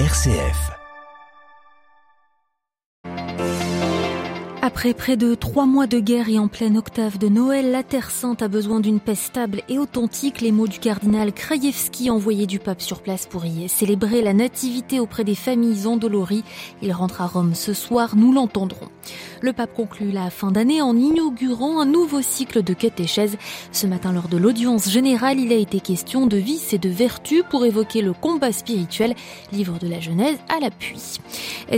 RCF. Après près de trois mois de guerre et en pleine octave de Noël, la Terre Sainte a besoin d'une paix stable et authentique. Les mots du cardinal Krajewski, envoyé du pape sur place pour y célébrer la nativité auprès des familles endolories. Il rentre à Rome ce soir, nous l'entendrons. Le pape conclut la fin d'année en inaugurant un nouveau cycle de catéchèse. Ce matin, lors de l'audience générale, il a été question de vice et de vertu pour évoquer le combat spirituel, livre de la Genèse à l'appui.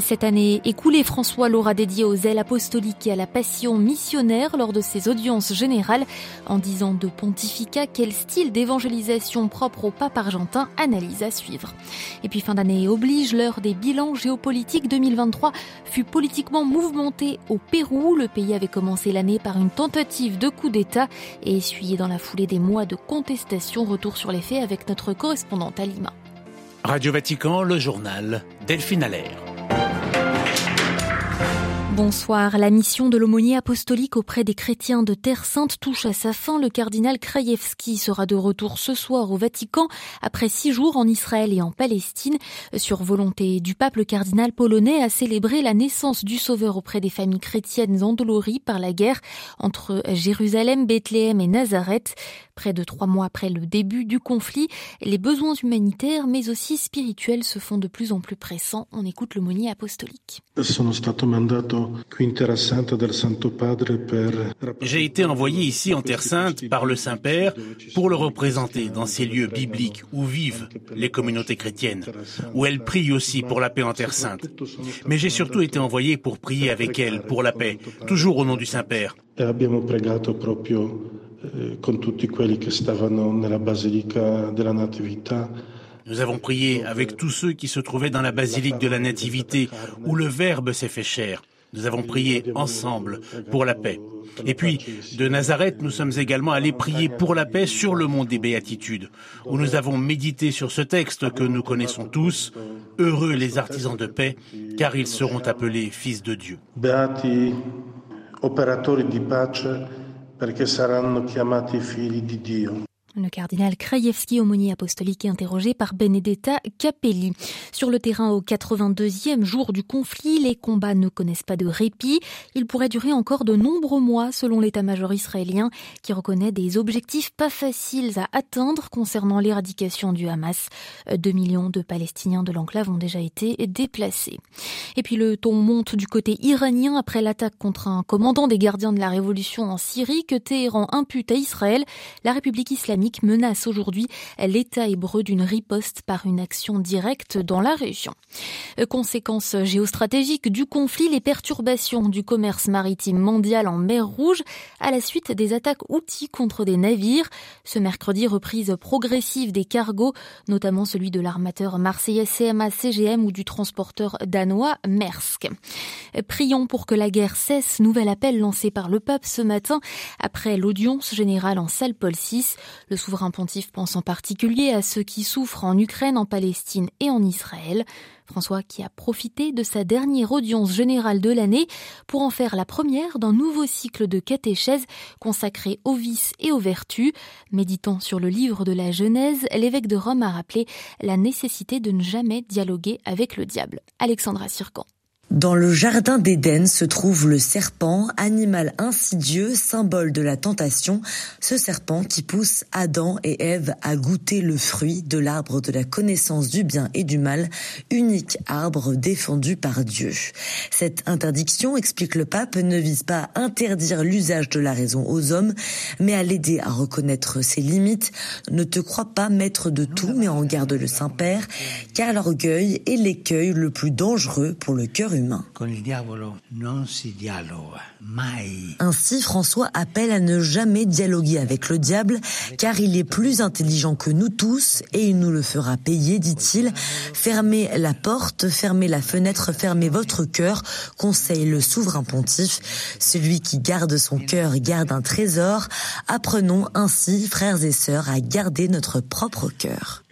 Cette année écoulée, François l'aura dédié aux ailes apostoliques et à la passion missionnaire lors de ses audiences générales. En disant de pontificat, quel style d'évangélisation propre au pape argentin, analyse à suivre. Et puis fin d'année oblige, l'heure des bilans géopolitiques 2023 fut politiquement mouvementée au Pérou. Le pays avait commencé l'année par une tentative de coup d'État et essuyé dans la foulée des mois de contestation. Retour sur les faits avec notre correspondante à Lima. Radio Vatican, le journal Delphine Allaire. Bonsoir. La mission de l'aumônier apostolique auprès des chrétiens de Terre Sainte touche à sa fin. Le cardinal Krajewski sera de retour ce soir au Vatican après six jours en Israël et en Palestine. Sur volonté du pape, le cardinal polonais a célébré la naissance du Sauveur auprès des familles chrétiennes endolories par la guerre entre Jérusalem, Bethléem et Nazareth. Près de trois mois après le début du conflit, les besoins humanitaires mais aussi spirituels se font de plus en plus pressants. On écoute l'aumônier apostolique. J'ai été envoyé ici en Terre Sainte par le Saint-Père pour le représenter dans ces lieux bibliques où vivent les communautés chrétiennes, où elles prient aussi pour la paix en Terre Sainte. Mais j'ai surtout été envoyé pour prier avec elles pour la paix, toujours au nom du Saint-Père. Nous avons prié avec tous ceux qui se trouvaient dans la basilique de la Nativité, où le Verbe s'est fait chair. Nous avons prié ensemble pour la paix. Et puis, de Nazareth, nous sommes également allés prier pour la paix sur le mont des Béatitudes, où nous avons médité sur ce texte que nous connaissons tous. Heureux les artisans de paix, car ils seront appelés fils de Dieu. Beati operatori di pace, perché saranno chiamati figli di Dio. Le cardinal Krajewski, aumônier apostolique, est interrogé par Benedetta Capelli. Sur le terrain au 82e jour du conflit, les combats ne connaissent pas de répit. Ils pourraient durer encore de nombreux mois, selon l'état-major israélien, qui reconnaît des objectifs pas faciles à atteindre concernant l'éradication du Hamas. Deux millions de Palestiniens de l'enclave ont déjà été déplacés. Et puis le ton monte du côté iranien après l'attaque contre un commandant des gardiens de la révolution en Syrie que Téhéran impute à Israël. La République islamique menace aujourd'hui l'État hébreu d'une riposte par une action directe dans la région. Conséquence géostratégique du conflit, les perturbations du commerce maritime mondial en mer Rouge à la suite des attaques outils contre des navires. Ce mercredi, reprise progressive des cargos, notamment celui de l'armateur marseillais CMA CGM ou du transporteur danois Maersk. Prions pour que la guerre cesse. Nouvel appel lancé par le pape ce matin après l'audience générale en salle Paul VI. Le souverain pontife pense en particulier à ceux qui souffrent en Ukraine, en Palestine et en Israël. François qui a profité de sa dernière audience générale de l'année pour en faire la première d'un nouveau cycle de catéchèse consacré aux vices et aux vertus. Méditant sur le livre de la Genèse, l'évêque de Rome a rappelé la nécessité de ne jamais dialoguer avec le diable. Alexandra Sircan. Dans le jardin d'Éden se trouve le serpent, animal insidieux, symbole de la tentation, ce serpent qui pousse Adam et Ève à goûter le fruit de l'arbre de la connaissance du bien et du mal, unique arbre défendu par Dieu. Cette interdiction, explique le pape, ne vise pas à interdire l'usage de la raison aux hommes, mais à l'aider à reconnaître ses limites. Ne te crois pas maître de tout, mais en garde le Saint-Père, car l'orgueil est l'écueil le plus dangereux pour le cœur ainsi, François appelle à ne jamais dialoguer avec le diable, car il est plus intelligent que nous tous et il nous le fera payer, dit-il. Fermez la porte, fermez la fenêtre, fermez votre cœur, conseille le souverain pontife. Celui qui garde son cœur garde un trésor. Apprenons ainsi, frères et sœurs, à garder notre propre cœur.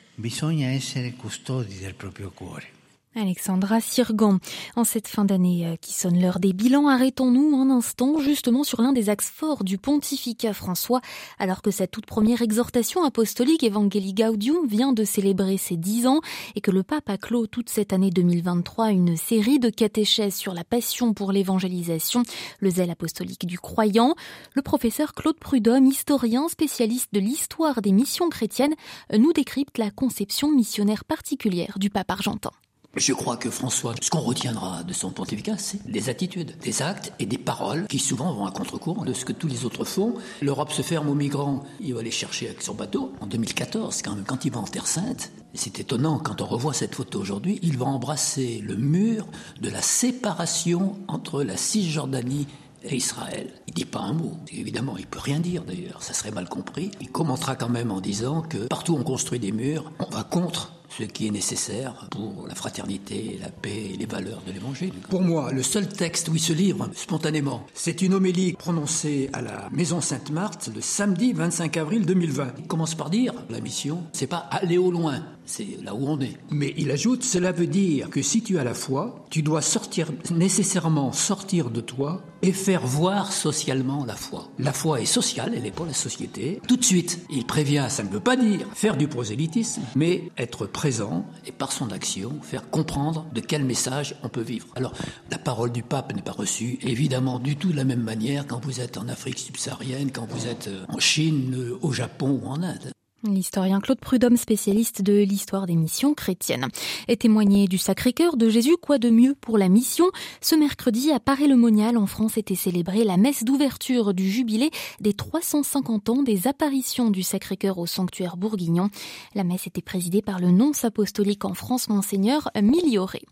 Alexandra Sirgan. En cette fin d'année euh, qui sonne l'heure des bilans, arrêtons-nous un instant justement sur l'un des axes forts du pontificat François, alors que sa toute première exhortation apostolique Evangelii Gaudium vient de célébrer ses dix ans et que le pape a clos toute cette année 2023 une série de catéchèses sur la passion pour l'évangélisation, le zèle apostolique du croyant. Le professeur Claude Prudhomme, historien spécialiste de l'histoire des missions chrétiennes, nous décrypte la conception missionnaire particulière du pape argentin. Je crois que François, ce qu'on retiendra de son pontificat, c'est des attitudes, des actes et des paroles qui souvent vont à contre-courant de ce que tous les autres font. L'Europe se ferme aux migrants, il va les chercher avec son bateau. En 2014, quand, quand il va en Terre Sainte, c'est étonnant quand on revoit cette photo aujourd'hui, il va embrasser le mur de la séparation entre la Cisjordanie et Israël. Il dit pas un mot. Évidemment, il peut rien dire d'ailleurs, ça serait mal compris. Il commentera quand même en disant que partout on construit des murs, on va contre ce qui est nécessaire pour la fraternité, la paix et les valeurs de l'Évangile. Pour moi, le seul texte où il se livre spontanément, c'est une homélie prononcée à la Maison Sainte-Marthe le samedi 25 avril 2020. Il commence par dire la mission, c'est pas aller au loin, c'est là où on est. Mais il ajoute, cela veut dire que si tu as la foi, tu dois sortir nécessairement sortir de toi et faire voir socialement la foi. La foi est sociale, elle est pour la société. Tout de suite, il prévient, ça ne veut pas dire faire du prosélytisme, mais être présent et par son action faire comprendre de quel message on peut vivre. Alors, la parole du pape n'est pas reçue évidemment du tout de la même manière quand vous êtes en Afrique subsaharienne, quand vous êtes en Chine, au Japon ou en Inde. L'historien Claude Prudhomme, spécialiste de l'histoire des missions chrétiennes, est témoigné du Sacré-Cœur de Jésus. Quoi de mieux pour la mission? Ce mercredi, à Paris-le-Monial, en France, était célébrée la messe d'ouverture du jubilé des 350 ans des apparitions du Sacré-Cœur au sanctuaire bourguignon. La messe était présidée par le nonce apostolique en France, Monseigneur Milioré.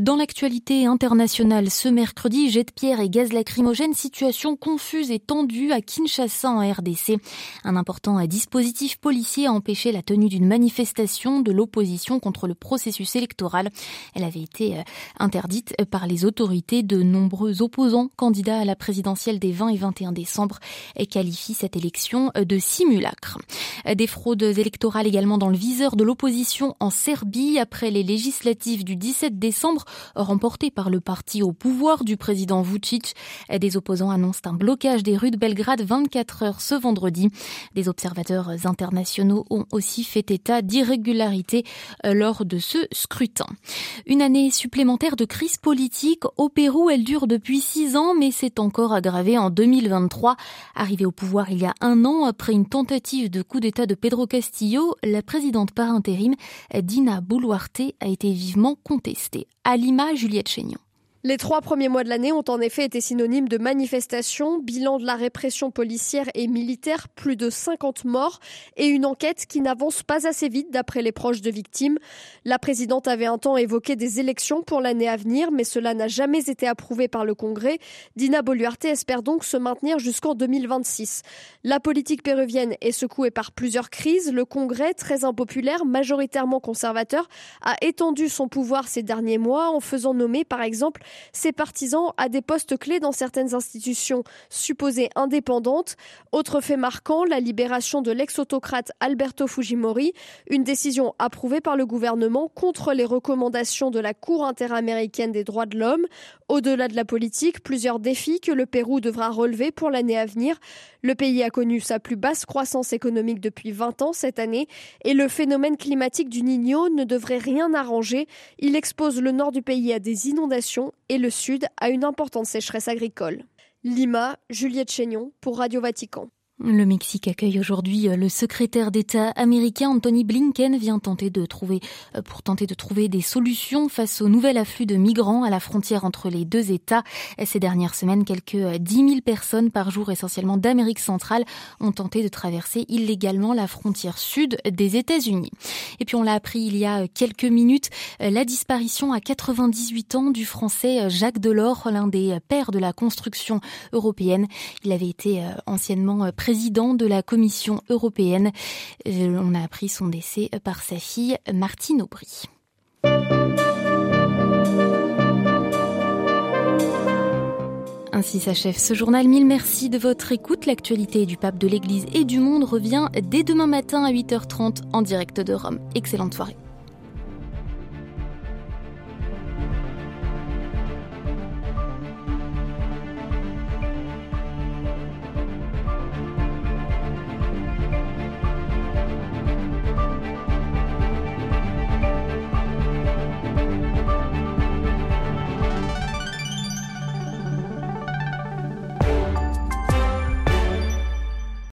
Dans l'actualité internationale, ce mercredi, jet de pierre et gaz lacrymogène, situation confuse et tendue à Kinshasa en RDC. Un important dispositif politique a empêché la tenue d'une manifestation de l'opposition contre le processus électoral. Elle avait été euh, interdite par les autorités. De nombreux opposants candidats à la présidentielle des 20 et 21 décembre et qualifient cette élection euh, de simulacre. Des fraudes électorales également dans le viseur de l'opposition en Serbie après les législatives du 17 décembre remportées par le parti au pouvoir du président Vucic. Des opposants annoncent un blocage des rues de Belgrade 24 heures ce vendredi. Des observateurs internationaux ont aussi fait état d'irrégularités euh, lors de ce scrutin. Une année supplémentaire de crise politique au Pérou, elle dure depuis six ans, mais s'est encore aggravée en 2023. Arrivée au pouvoir il y a un an après une tentative de coup d'État de Pedro Castillo, la présidente par intérim, Dina Boluarte, a été vivement contestée. À Lima, Juliette Chénion. Les trois premiers mois de l'année ont en effet été synonymes de manifestations, bilan de la répression policière et militaire, plus de 50 morts et une enquête qui n'avance pas assez vite d'après les proches de victimes. La présidente avait un temps évoqué des élections pour l'année à venir, mais cela n'a jamais été approuvé par le Congrès. Dina Boluarte espère donc se maintenir jusqu'en 2026. La politique péruvienne est secouée par plusieurs crises. Le Congrès, très impopulaire, majoritairement conservateur, a étendu son pouvoir ces derniers mois en faisant nommer par exemple ses partisans à des postes clés dans certaines institutions supposées indépendantes. Autre fait marquant, la libération de l'ex-autocrate Alberto Fujimori, une décision approuvée par le gouvernement contre les recommandations de la Cour interaméricaine des droits de l'homme. Au-delà de la politique, plusieurs défis que le Pérou devra relever pour l'année à venir. Le pays a connu sa plus basse croissance économique depuis 20 ans cette année et le phénomène climatique du Niño ne devrait rien arranger. Il expose le nord du pays à des inondations et le sud à une importante sécheresse agricole. Lima, Juliette Chénion pour Radio Vatican. Le Mexique accueille aujourd'hui euh, le secrétaire d'État américain Anthony Blinken vient tenter de trouver euh, pour tenter de trouver des solutions face au nouvel afflux de migrants à la frontière entre les deux États. Ces dernières semaines, quelques 10 euh, 000 personnes par jour, essentiellement d'Amérique centrale, ont tenté de traverser illégalement la frontière sud des États-Unis. Et puis on l'a appris il y a quelques minutes, la disparition à 98 ans du Français Jacques Delors, l'un des pères de la construction européenne. Il avait été anciennement de la Commission européenne. Euh, on a appris son décès par sa fille Martine Aubry. Ainsi s'achève ce journal. Mille merci de votre écoute. L'actualité du pape de l'Église et du monde revient dès demain matin à 8h30 en direct de Rome. Excellente soirée.